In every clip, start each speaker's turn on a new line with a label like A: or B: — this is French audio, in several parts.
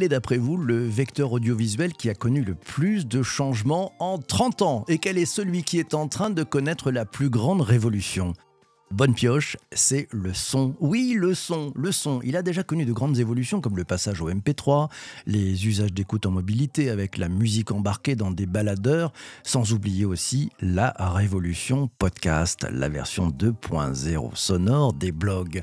A: Quel est d'après vous le vecteur audiovisuel qui a connu le plus de changements en 30 ans? Et quel est celui qui est en train de connaître la plus grande révolution? Bonne pioche, c'est le son. Oui, le son, le son. Il a déjà connu de grandes évolutions comme le passage au MP3, les usages d'écoute en mobilité avec la musique embarquée dans des baladeurs, sans oublier aussi la révolution podcast, la version 2.0 sonore des blogs.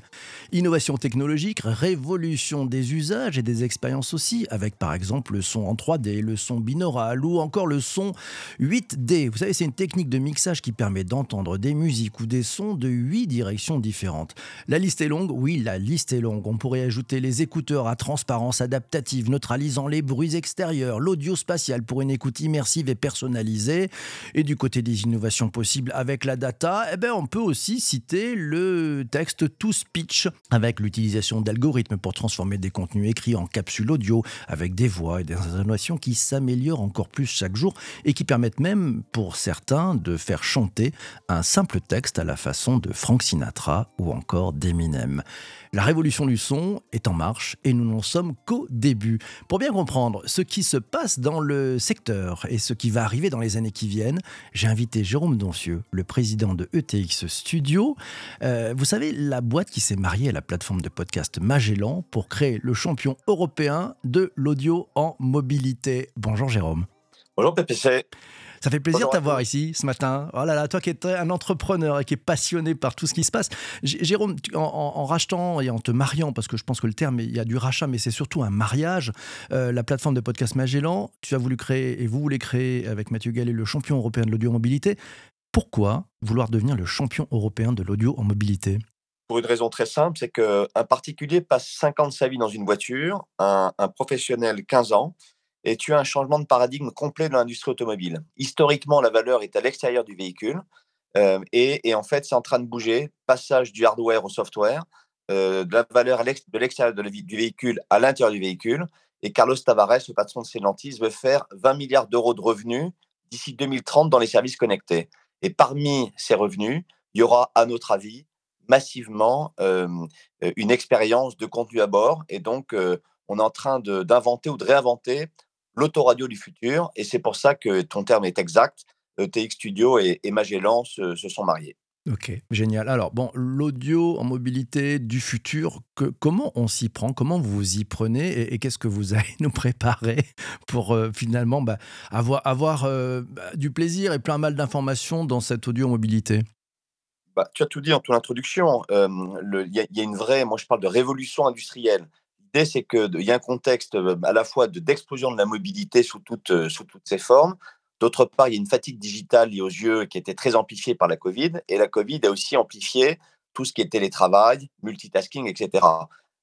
A: Innovation technologique, révolution des usages et des expériences aussi, avec par exemple le son en 3D, le son binaural ou encore le son 8D. Vous savez, c'est une technique de mixage qui permet d'entendre des musiques ou des sons de 8 directions différentes. La liste est longue, oui, la liste est longue. On pourrait ajouter les écouteurs à transparence adaptative, neutralisant les bruits extérieurs, l'audio spatial pour une écoute immersive et personnalisée. Et du côté des innovations possibles avec la data, eh ben, on peut aussi citer le texte to speech avec l'utilisation d'algorithmes pour transformer des contenus écrits en capsules audio avec des voix et des innovations qui s'améliorent encore plus chaque jour et qui permettent même pour certains de faire chanter un simple texte à la façon de Frank Sinatra ou encore d'Eminem. La révolution du son est en marche et nous n'en sommes qu'au début. Pour bien comprendre ce qui se passe dans le secteur et ce qui va arriver dans les années qui viennent, j'ai invité Jérôme Doncieux, le président de ETX Studio. Euh, vous savez, la boîte qui s'est mariée à la plateforme de podcast Magellan pour créer le champion européen de l'audio en mobilité. Bonjour Jérôme.
B: Bonjour PPC.
A: Ça fait plaisir de t'avoir ici ce matin. Oh là là, toi qui es un entrepreneur et qui est passionné par tout ce qui se passe. Jérôme, en, rachetant et en te mariant, parce que je pense que le terme, il y a du rachat, mais c'est surtout un mariage, euh, la plateforme de podcast Magellan, tu as voulu créer et vous voulez créer avec Mathieu Gallet le champion européen de l'audio en mobilité. Pourquoi vouloir devenir le champion européen de l'audio en mobilité?
B: Pour une raison très simple, c'est qu'un particulier passe 5 ans de sa vie dans une voiture, un, un professionnel 15 ans, et tu as un changement de paradigme complet dans l'industrie automobile. Historiquement, la valeur est à l'extérieur du véhicule euh, et, en fait, c'est en train de bouger, passage du hardware au software, euh, de la valeur de l'extérieur du véhicule à l'intérieur du véhicule. Et Carlos Tavares, le patron de Stellantis, veut faire 20 milliards d'euros de revenus d'ici 2030 dans les services connectés. Et parmi ces revenus, il y aura, à notre avis, massivement euh, une expérience de contenu à bord. Et donc, on est en train d'inventer ou de réinventer l'autoradio du futur. Et c'est pour ça que ton terme est exact. Euh, TX Studio et, Magellan se, sont mariés.
A: Ok, génial. Alors, bon, l'audio en mobilité du futur, que, comment on s'y prend? Comment vous y prenez? Et, qu'est-ce que vous allez nous préparer pour euh, finalement bah, avoir, avoir euh, bah, du plaisir et plein mal d'informations dans cette audio mobilité?
B: Bah, Tu as tout dit en ton introduction. Il y, y, a une vraie, moi je parle de révolution industrielle c'est qu'il y a un contexte euh, à la fois d'explosion de, la mobilité sous, euh, sous toutes ses formes. D'autre part, il y a une fatigue digitale liée aux yeux qui était très amplifiée par la Covid. Et la Covid a aussi amplifié tout ce qui est télétravail, multitasking, etc.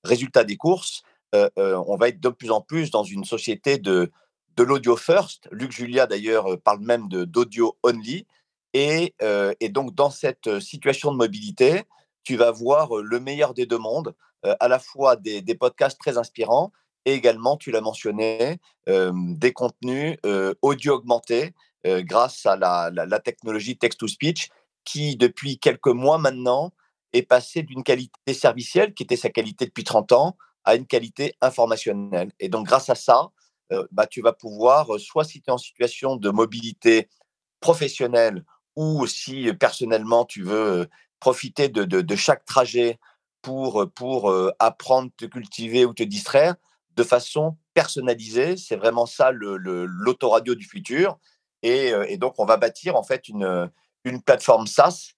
B: Résultat des courses, euh, on va être de plus en plus dans une société de, de l'audio first. Luc Julia, d'ailleurs, parle même d'audio only. Et, et, donc, dans cette situation de mobilité, tu vas voir le meilleur des deux mondes, à la fois des, podcasts très inspirants et également, tu l'as mentionné, des contenus audio augmentés grâce à la, technologie text-to-speech qui, depuis quelques mois maintenant, est passée d'une qualité servicielle, qui était sa qualité depuis 30 ans, à une qualité informationnelle. Et donc, grâce à ça, bah, tu vas pouvoir, soit si tu es en situation de mobilité professionnelle ou si personnellement tu veux profiter de, chaque trajet pour, pour apprendre, te cultiver ou te distraire de façon personnalisée. C'est vraiment ça l'autoradio le, du futur. Et, donc, on va bâtir en fait une, une plateforme SaaS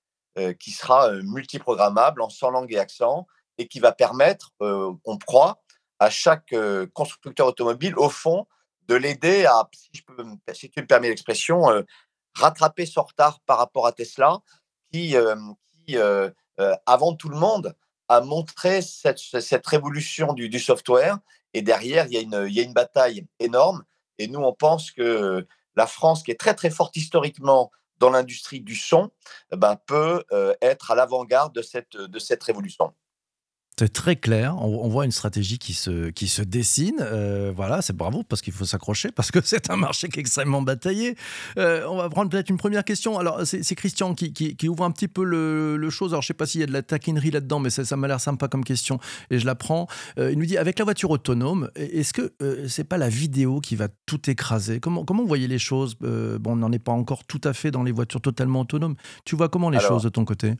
B: qui sera multiprogrammable en 100 langues et accents et qui va permettre, on croit, à chaque constructeur automobile, au fond, de l'aider à, si, je peux, si tu me permets l'expression, rattraper son retard par rapport à Tesla, qui, euh, euh, avant tout le monde, a montré cette, cette révolution du, du, software. Et derrière, il y, a une, il y, a une, bataille énorme. Et nous, on pense que la France, qui est très très forte historiquement dans l'industrie du son, ben, peut euh, être à l'avant-garde de cette, de cette révolution.
A: C'est très clair. On, voit une stratégie qui se, qui se dessine. Euh, voilà, c'est bravo parce qu'il faut s'accrocher parce que c'est un marché qui est extrêmement bataillé. Euh, on va prendre peut-être une première question. Alors, c'est Christian qui, qui, ouvre un petit peu le, le chose. Alors, je sais pas s'il y a de la taquinerie là-dedans, mais ça, ça m'a l'air sympa comme question et je la prends. Euh, il nous dit avec la voiture autonome, est-ce que c'est pas la vidéo qui va tout écraser? Comment, comment vous voyez les choses? Bon, on n'en est pas encore tout à fait dans les voitures totalement autonomes. Tu vois comment les choses de ton côté?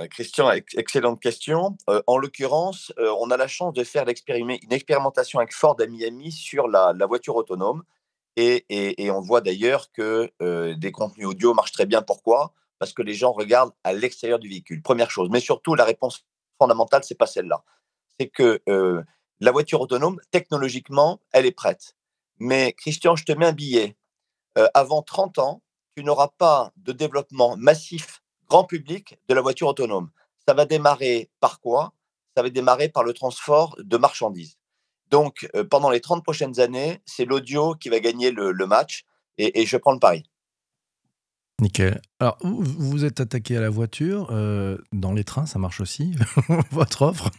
B: Euh, Christian, excellente question. Euh, en l'occurrence, euh, on a la chance de faire une expérimentation avec Ford à Miami sur la, voiture autonome. Et, on voit d'ailleurs que des contenus audio marchent très bien. Pourquoi? Parce que les gens regardent à l'extérieur du véhicule, première chose. Mais surtout, la réponse fondamentale, c'est pas celle-là. C'est que la voiture autonome, technologiquement, elle est prête. Mais Christian, je te mets un billet. avant 30 ans, tu n'auras pas de développement massif grand public de la voiture autonome. Ça va démarrer par quoi? Ça va démarrer par le transport de marchandises. Donc, euh, pendant les 30 prochaines années, c'est l'audio qui va gagner le, match et, je prends le pari.
A: Nickel. Alors, vous vous êtes attaqué à la voiture. Euh, dans les trains, ça marche aussi, votre offre?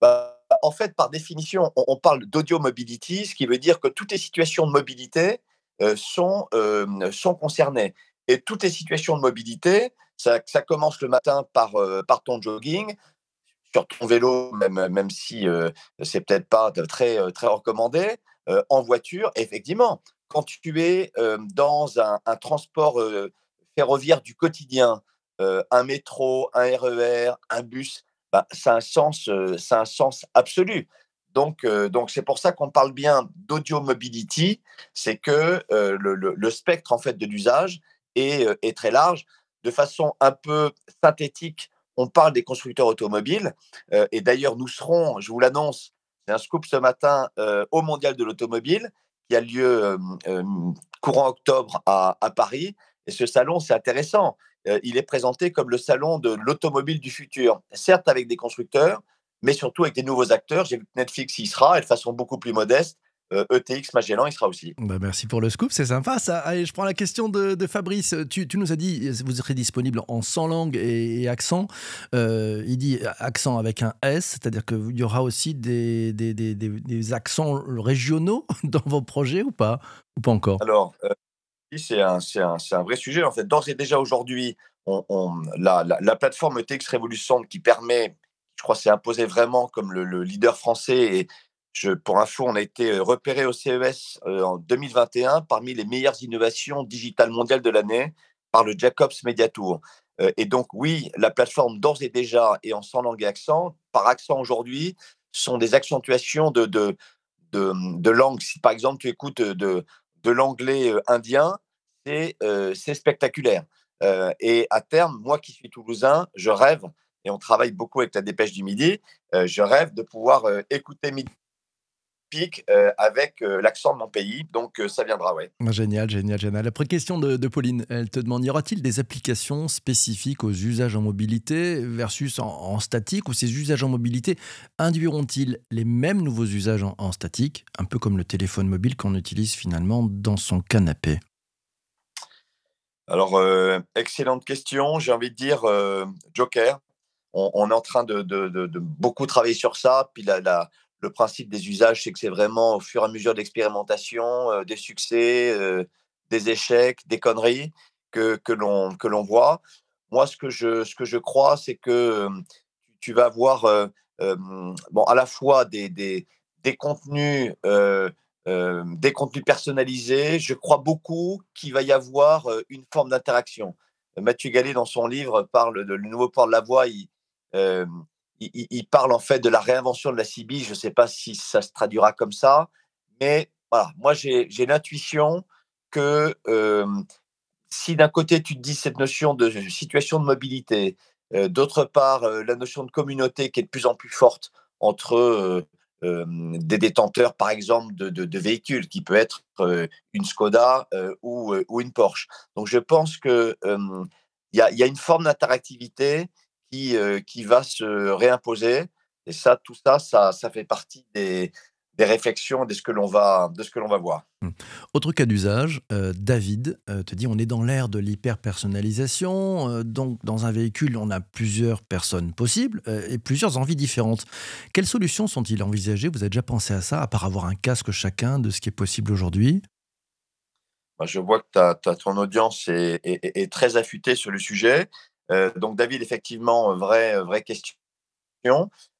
B: Bah, En fait, par définition, on, parle d'audio mobility, ce qui veut dire que toutes les situations de mobilité euh, sont, sont concernées. Et toutes les situations de mobilité, ça, commence le matin par, euh, par ton jogging, sur ton vélo, même, même si euh, c'est peut-être pas très, euh, très recommandé, en voiture. Effectivement, quand tu es dans un, transport ferroviaire du quotidien, un métro, un RER, e un bus, bah, ça, a un sens, ça un sens absolu. Donc, donc c'est pour ça qu'on parle bien d'audio mobility, c'est que le, spectre en fait de l'usage est, très large de façon un peu synthétique, on parle des constructeurs automobiles. Euh, et d'ailleurs, nous serons, je vous l'annonce, c'est un scoop ce matin euh, au Mondial de l'automobile qui a lieu euh, courant octobre à, Paris. Et ce salon, c'est intéressant. il est présenté comme le salon de l'automobile du futur, certes avec des constructeurs, mais surtout avec des nouveaux acteurs. J'ai vu que Netflix y sera, et de façon beaucoup plus modeste. ETX euh, e Magellan, il sera aussi.
A: Bah merci pour le scoop, c'est sympa ça. Allez, je prends la question de, Fabrice. Tu, nous as dit, vous serez disponible en 100 langues et, accents. Euh, il dit accent avec un S, c'est-à-dire qu'il y aura aussi des, des, accents régionaux dans vos projets ou pas Ou pas encore?
B: Alors, euh, c'est un, un, vrai sujet. En fait, d'ores et déjà aujourd'hui, on, la, la, plateforme ETX Révolution qui permet, je crois, c'est imposé vraiment comme le, le leader français et je, pour info, on a été euh, repéré au CES euh, en 2021 parmi les meilleures innovations digitales mondiales de l'année par le Jacobs Media Tour. Euh, et donc, oui, la plateforme d'ores et déjà est en 100 langues et accents. Par accent aujourd'hui, sont des accentuations de, de, de, langues. Si par exemple tu écoutes de, de l'anglais indien, c'est spectaculaire. et à terme, moi qui suis toulousain, je rêve, et on travaille beaucoup avec la dépêche du midi, je rêve de pouvoir écouter midi euh, avec euh, l'accent de mon pays. Donc euh, ça viendra, ouais.
A: Génial, génial, génial. Après, question de, Pauline. Elle te demande y aura-t-il des applications spécifiques aux usages en mobilité versus en, statique ou ces usages en mobilité induiront-ils les mêmes nouveaux usages en, statique, un peu comme le téléphone mobile qu'on utilise finalement dans son canapé?
B: Alors, excellente question. J'ai envie de dire Joker. On, est en train de, de, beaucoup travailler sur ça. Puis la, la, le principe des usages, c'est que c'est vraiment au fur et à mesure de l'expérimentation, euh, des succès, euh, des échecs, des conneries que, que l'on voit. Moi, ce que je, ce que je crois, c'est que tu vas avoir bon, à la fois des, des, des contenus, des contenus personnalisés. Je crois beaucoup qu'il va y avoir une forme d'interaction. Mathieu Gallet, dans son livre, parle de Le nouveau port de la voix. Il, parle en fait de la réinvention de la CB. Je ne sais pas si ça se traduira comme ça, mais voilà, moi j'ai l'intuition que si d'un côté tu te dis cette notion de situation de mobilité, d'autre part la notion de communauté qui est de plus en plus forte entre des détenteurs, par exemple, de, véhicules, qui peut être une Skoda ou, une Porsche. Donc je pense qu'il y, a une forme d'interactivité qui, qui va se réimposer. Et ça, tout ça, ça, ça fait partie des, des réflexions de ce que l'on va, de ce que l'on va voir.
A: Mmh. Autre cas d'usage, euh, David euh, te dit on est dans l'ère de l'hyper-personnalisation, euh, donc dans un véhicule on a plusieurs personnes possibles et plusieurs envies différentes. Quelles solutions sont-ils envisagées? Vous avez déjà pensé à ça, à part avoir un casque chacun de ce qui est possible aujourd'hui?
B: Bah, Je vois que ton audience est, très affûtée sur le sujet. Donc David, effectivement, vraie, vraie question.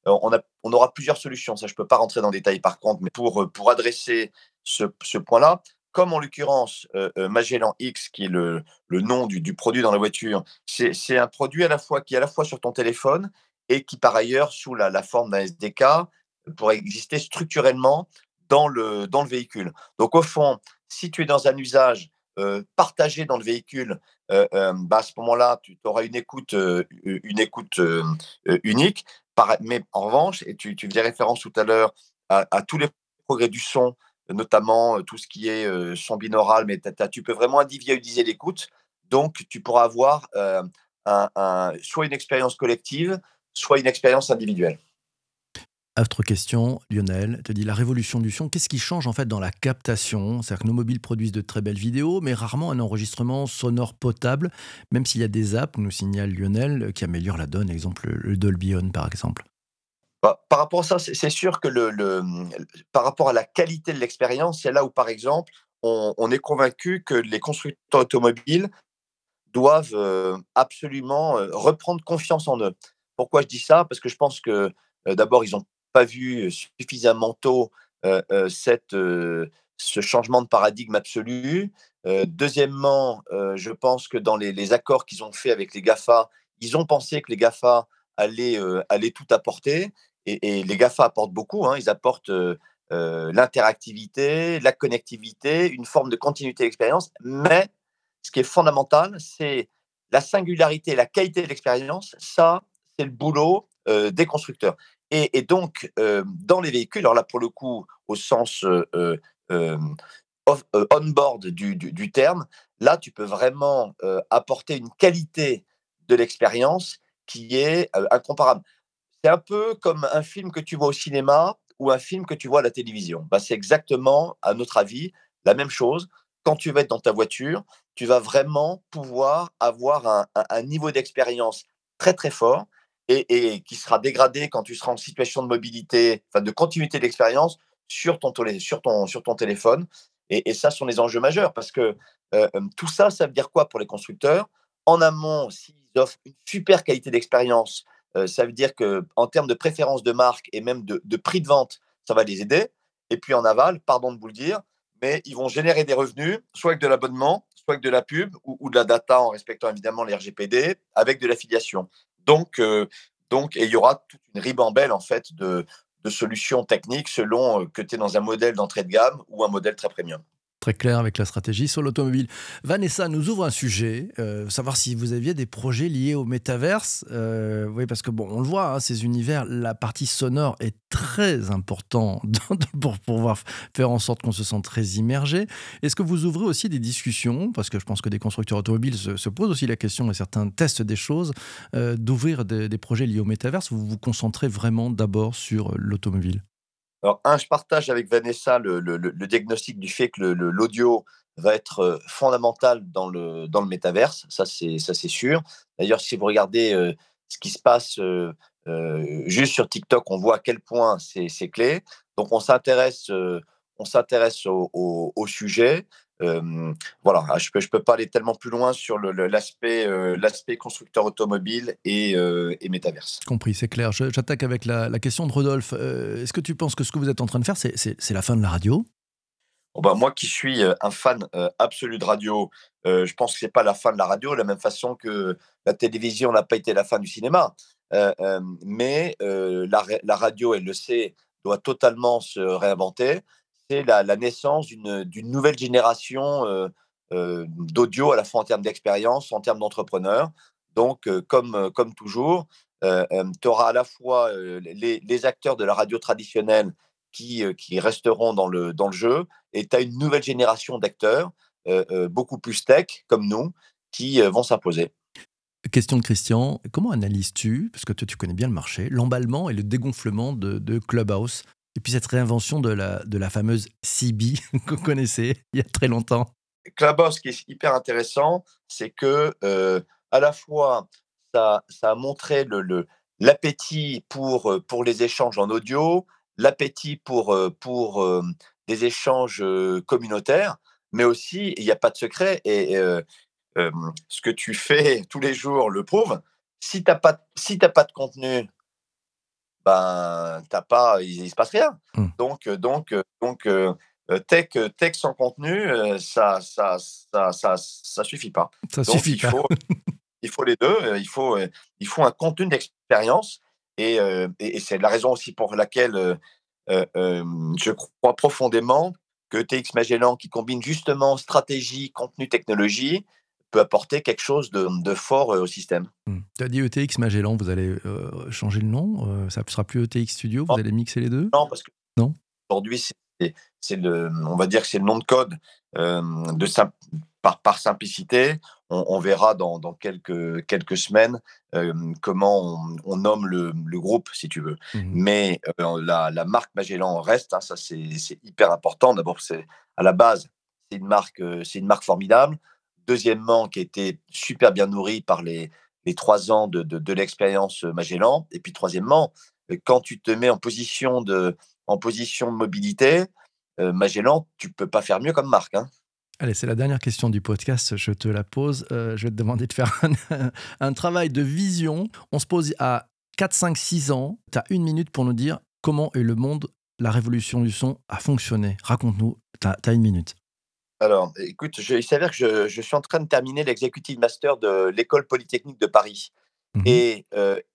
B: On, a, on, aura plusieurs solutions, ça je ne peux pas rentrer dans le détail par contre, mais pour, pour adresser ce, point-là. Comme en l'occurrence, euh, euh, Magellan X, qui est le, nom du, produit dans la voiture, c'est un produit à la fois qui est à la fois sur ton téléphone et qui, par ailleurs, sous la, forme d'un SDK, pourrait exister structurellement dans le, dans le véhicule. Donc, au fond, si tu es dans un usage euh, partagé dans le véhicule, bah, à ce moment-là, tu auras une écoute, une écoute unique. mais en revanche, et tu, tu faisais référence tout à l'heure à, tous les progrès du son notamment tout ce qui est son binaural, mais tu peux vraiment individualiser l'écoute. Donc, tu pourras avoir soit une expérience collective, soit une expérience individuelle.
A: Autre question, Lionel te dit la révolution du son. Qu'est-ce qui change en fait dans la captation? C'est-à-dire que nos mobiles produisent de très belles vidéos, mais rarement un enregistrement sonore potable, même s'il y a des apps, nous signale Lionel, qui améliorent la donne, exemple le Dolby On par exemple.
B: Bah, par rapport à ça, c'est sûr que le, par rapport à la qualité de l'expérience, c'est là où, par exemple, on, est convaincu que les constructeurs automobiles doivent euh, absolument euh, reprendre confiance en eux. Pourquoi je dis ça? Parce que je pense que euh, d'abord, ils n'ont pas vu suffisamment tôt cette, ce changement de paradigme absolu. deuxièmement, je pense que dans les, accords qu'ils ont faits avec les GAFA, ils ont pensé que les GAFA allaient, allaient tout apporter et, les GAFA apportent beaucoup. Hein. ils apportent l'interactivité, la connectivité, une forme de continuité d'expérience. Mais ce qui est fondamental, c'est la singularité, la qualité de l'expérience. Ça, c'est le boulot des constructeurs. Et, donc, dans les véhicules, alors là, pour le coup, au sens on-board du, du, terme, là, tu peux vraiment apporter une qualité de l'expérience qui est incomparable. C'est un peu comme un film que tu vois au cinéma ou un film que tu vois à la télévision. Bah, c'est exactement, à notre avis, la même chose. Quand tu vas être dans ta voiture, tu vas vraiment pouvoir avoir un, niveau d'expérience très très fort et, qui sera dégradé quand tu seras en situation de mobilité, enfin de continuité d'expérience sur ton, sur, ton, téléphone. Et, ça, ce sont les enjeux majeurs parce que euh, euh, tout ça, ça veut dire quoi pour les constructeurs? En amont, s'ils offrent une super qualité d'expérience, euh, ça veut dire qu'en termes de préférence de marque et même de, prix de vente, ça va les aider. Et puis en aval, pardon de vous le dire, mais ils vont générer des revenus, soit avec de l'abonnement, soit avec de la pub ou, de la data en respectant évidemment les RGPD, avec de l'affiliation. Donc, euh, donc, et il y aura toute une ribambelle en fait de, de solutions techniques selon euh, que tu es dans un modèle d'entrée de gamme ou un modèle très premium
A: très clair avec la stratégie sur l'automobile. Vanessa nous ouvre un sujet, euh, savoir si vous aviez des projets liés au métaverse. Euh, oui, parce que bon, on le voit, hein, ces univers, la partie sonore est très importante pour pouvoir faire en sorte qu'on se sente très immergé. Est-ce que vous ouvrez aussi des discussions, parce que je pense que des constructeurs automobiles se, posent aussi la question et certains testent des choses, euh, d'ouvrir des, des projets liés au métaverse Vous vous concentrez vraiment d'abord sur l'automobile?
B: Alors, un, je partage avec Vanessa le, diagnostic du fait que l'audio va être euh, fondamental dans le, dans le métaverse, ça c'est sûr. D'ailleurs, si vous regardez euh, ce qui se passe euh, juste sur TikTok, on voit à quel point c'est clé. Donc, on s'intéresse on au, au, sujet voilà, ah, je peux, je peux pas aller tellement plus loin sur l'aspect l'aspect constructeur automobile et, et métaverse.
A: Compris, c'est clair. J'attaque avec la, la, question de Rodolphe. Est-ce que tu penses que ce que vous êtes en train de faire, c'est la fin de la radio?
B: Bah, moi qui suis un fan absolu de radio, je pense que c'est pas la fin de la radio, de la même façon que la télévision n'a pas été la fin du cinéma. mais la, la, radio, elle le sait, doit totalement se réinventer c'est la, naissance d'une nouvelle génération euh, euh, d'audio, à la fois en termes d'expérience, en termes d'entrepreneurs. Donc, euh, comme, comme toujours, tu auras à la fois les, acteurs de la radio traditionnelle qui, qui resteront dans le, dans le jeu, et tu as une nouvelle génération d'acteurs, beaucoup plus tech, comme nous, qui vont s'imposer.
A: Question de Christian, comment analyses-tu, parce que toi tu connais bien le marché, l'emballement et le dégonflement de, de Clubhouse? Et puis cette réinvention de la, de la fameuse CB qu'on connaissait il y a très longtemps.
B: Clubhouse, ce qui est hyper intéressant, c'est que euh, à la fois ça, ça a montré le, l'appétit pour, euh, pour les échanges en audio, l'appétit pour, euh, pour des échanges communautaires, mais aussi, il n'y a pas de secret, et ce que tu fais tous les jours le prouve, si tu n'as pas, si pas de contenu, ben, t'as pas, il, ne se passe rien. Mmh. Donc, donc, donc tech, tech sans contenu, ça, ça, ça, ça, ça suffit pas.
A: Ça suffit
B: il Faut, il faut les deux. Il faut, il faut un contenu d'expérience. Et, et, c'est la raison aussi pour laquelle je crois profondément que TX Magellan, qui combine justement stratégie, contenu, technologie, peut apporter quelque chose de, fort au système.
A: Mmh. Tu as dit ETX Magellan, vous allez changer le nom Ça ne sera plus ETX Studio, vous allez mixer les deux?
B: Non, parce que non aujourd'hui, c'est le, on va dire que c'est le nom de code de par, par simplicité. On, verra dans, quelques, quelques semaines comment on, nomme le, groupe, si tu veux. Mmh Mais la, la, marque Magellan reste, hein, ça c'est hyper important. D'abord, c'est à la base, c'est une marque, c'est une marque formidable. Deuxièmement, qui a été super bien nourrie par les, trois ans de, l'expérience Magellan. Et puis troisièmement, quand tu te mets en position de, mobilité, Magellan, tu peux pas faire mieux comme marque. Hein.
A: Allez, c'est la dernière question du podcast, je te la pose. je vais te demander de faire un, travail de vision. On se pose à 4, 5, 6 ans. Tu as une minute pour nous dire comment est le monde, la révolution du son a fonctionné. Raconte-nous, tu as, une minute.
B: Alors, écoute, je, il s'avère que je, suis en train de terminer l'executive master de l'école polytechnique de Paris. Mmh et,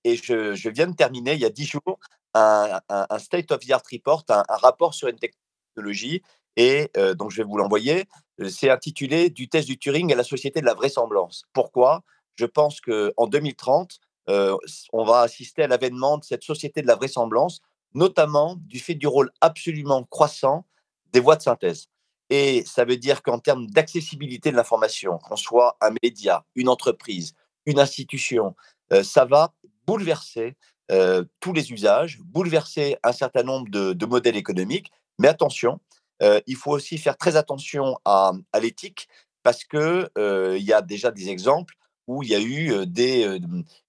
B: et je, viens de terminer, il y a dix jours, un, State of the Art Report, un, rapport sur une technologie. Et donc, je vais vous l'envoyer. C'est intitulé Du test du Turing à la société de la vraisemblance. Pourquoi? Je pense qu'en 2030, on va assister à l'avènement de cette société de la vraisemblance, notamment du fait du rôle absolument croissant des voies de synthèse. Et ça veut dire qu'en termes d'accessibilité de l'information, qu'on soit un média, une entreprise, une institution, euh, ça va bouleverser euh, tous les usages, bouleverser un certain nombre de, modèles économiques. Mais attention, euh, il faut aussi faire très attention à, l'éthique parce qu'il il y a déjà des exemples où il y a eu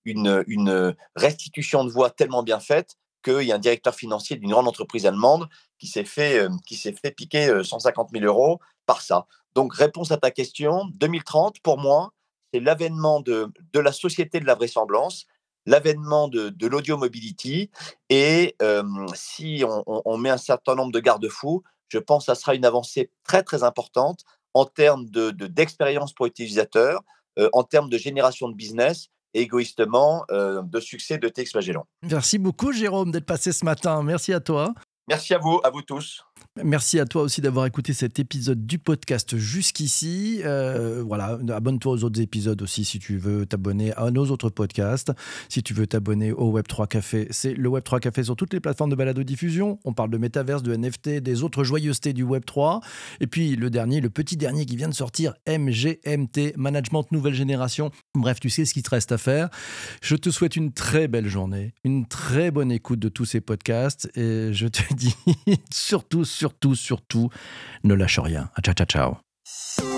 B: une restitution de voix tellement bien faite qu'il y a un directeur financier d'une grande entreprise allemande qui s'est fait, euh, qui fait piquer 150 euh, 000 euros par ça. Donc, réponse à ta question, 2030, pour moi, c'est l'avènement de, de la société de la vraisemblance, l'avènement de, de l'audio mobility. Et euh, si on, met un certain nombre de garde-fous, je pense que ça sera une avancée très, très importante en termes de, d'expérience pour l'utilisateur, en termes de génération de business égoïstement euh, de succès de TX Magellan.
A: Merci beaucoup Jérôme d'être passé ce matin. Merci à toi.
B: Merci à vous, à vous tous.
A: Merci à toi aussi d'avoir écouté cet épisode du podcast jusqu'ici. Euh, voilà, abonne-toi aux autres épisodes aussi si tu veux t'abonner à nos autres podcasts. Si tu veux t'abonner au Web3 Café, c'est le Web3 Café sur toutes les plateformes de balado diffusion. On parle de métaverse, de NFT, des autres joyeusetés du Web3. Et puis le dernier, le petit dernier qui vient de sortir, MGMT, Management Nouvelle Génération. Bref, tu sais ce qu'il te reste à faire. Je te souhaite une très belle journée, une très bonne écoute de tous ces podcasts et je te dis surtout surtout, surtout, ne lâche rien. Ciao, ciao, ciao.